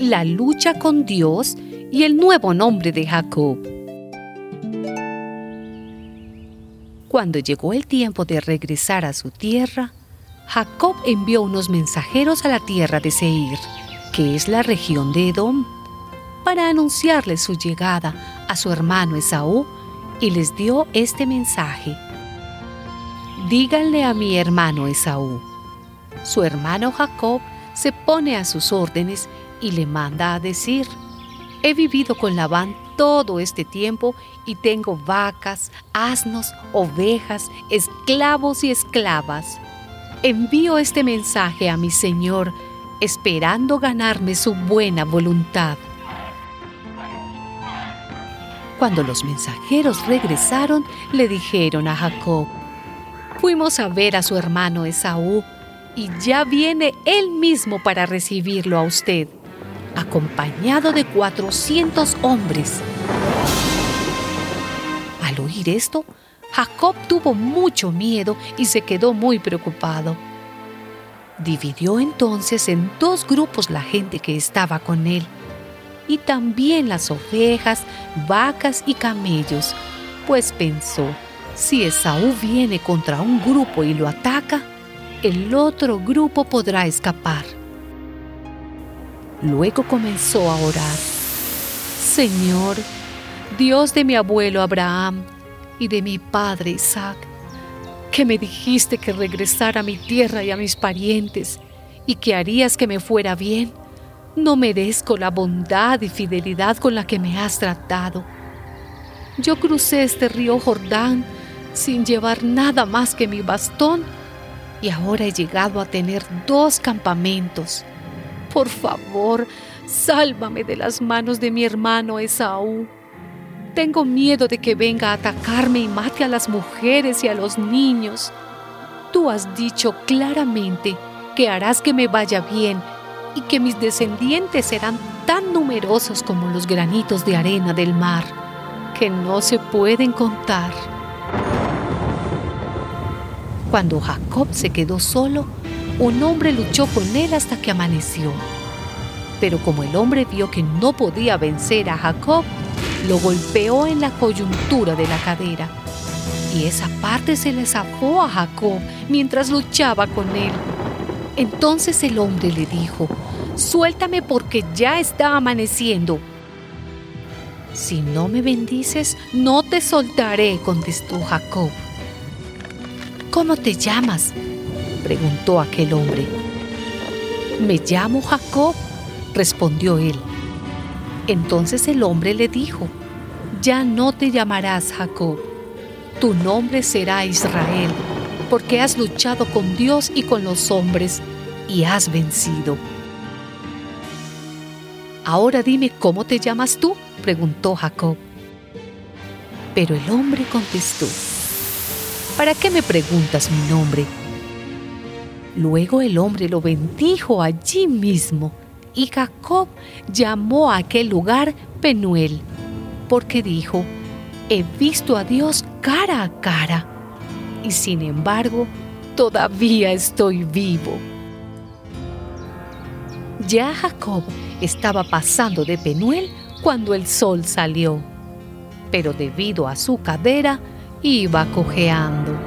la lucha con Dios y el nuevo nombre de Jacob. Cuando llegó el tiempo de regresar a su tierra, Jacob envió unos mensajeros a la tierra de Seir, que es la región de Edom, para anunciarle su llegada a su hermano Esaú y les dio este mensaje. Díganle a mi hermano Esaú. Su hermano Jacob se pone a sus órdenes y le manda a decir, he vivido con Labán todo este tiempo y tengo vacas, asnos, ovejas, esclavos y esclavas. Envío este mensaje a mi Señor, esperando ganarme su buena voluntad. Cuando los mensajeros regresaron, le dijeron a Jacob, fuimos a ver a su hermano Esaú, y ya viene él mismo para recibirlo a usted, acompañado de 400 hombres. Al oír esto, Jacob tuvo mucho miedo y se quedó muy preocupado. Dividió entonces en dos grupos la gente que estaba con él y también las ovejas, vacas y camellos, pues pensó, si Esaú viene contra un grupo y lo ataca, el otro grupo podrá escapar. Luego comenzó a orar. Señor, Dios de mi abuelo Abraham y de mi padre Isaac, que me dijiste que regresara a mi tierra y a mis parientes y que harías que me fuera bien, no merezco la bondad y fidelidad con la que me has tratado. Yo crucé este río Jordán sin llevar nada más que mi bastón y ahora he llegado a tener dos campamentos. Por favor, sálvame de las manos de mi hermano Esaú. Tengo miedo de que venga a atacarme y mate a las mujeres y a los niños. Tú has dicho claramente que harás que me vaya bien y que mis descendientes serán tan numerosos como los granitos de arena del mar, que no se pueden contar. Cuando Jacob se quedó solo, un hombre luchó con él hasta que amaneció. Pero como el hombre vio que no podía vencer a Jacob, lo golpeó en la coyuntura de la cadera. Y esa parte se le zafó a Jacob mientras luchaba con él. Entonces el hombre le dijo, suéltame porque ya está amaneciendo. Si no me bendices, no te soltaré, contestó Jacob. ¿Cómo te llamas? Preguntó aquel hombre. Me llamo Jacob, respondió él. Entonces el hombre le dijo, ya no te llamarás Jacob, tu nombre será Israel porque has luchado con Dios y con los hombres y has vencido. Ahora dime cómo te llamas tú, preguntó Jacob. Pero el hombre contestó, ¿para qué me preguntas mi nombre? Luego el hombre lo bendijo allí mismo y Jacob llamó a aquel lugar Penuel, porque dijo, he visto a Dios cara a cara y sin embargo todavía estoy vivo. Ya Jacob estaba pasando de Penuel cuando el sol salió, pero debido a su cadera iba cojeando.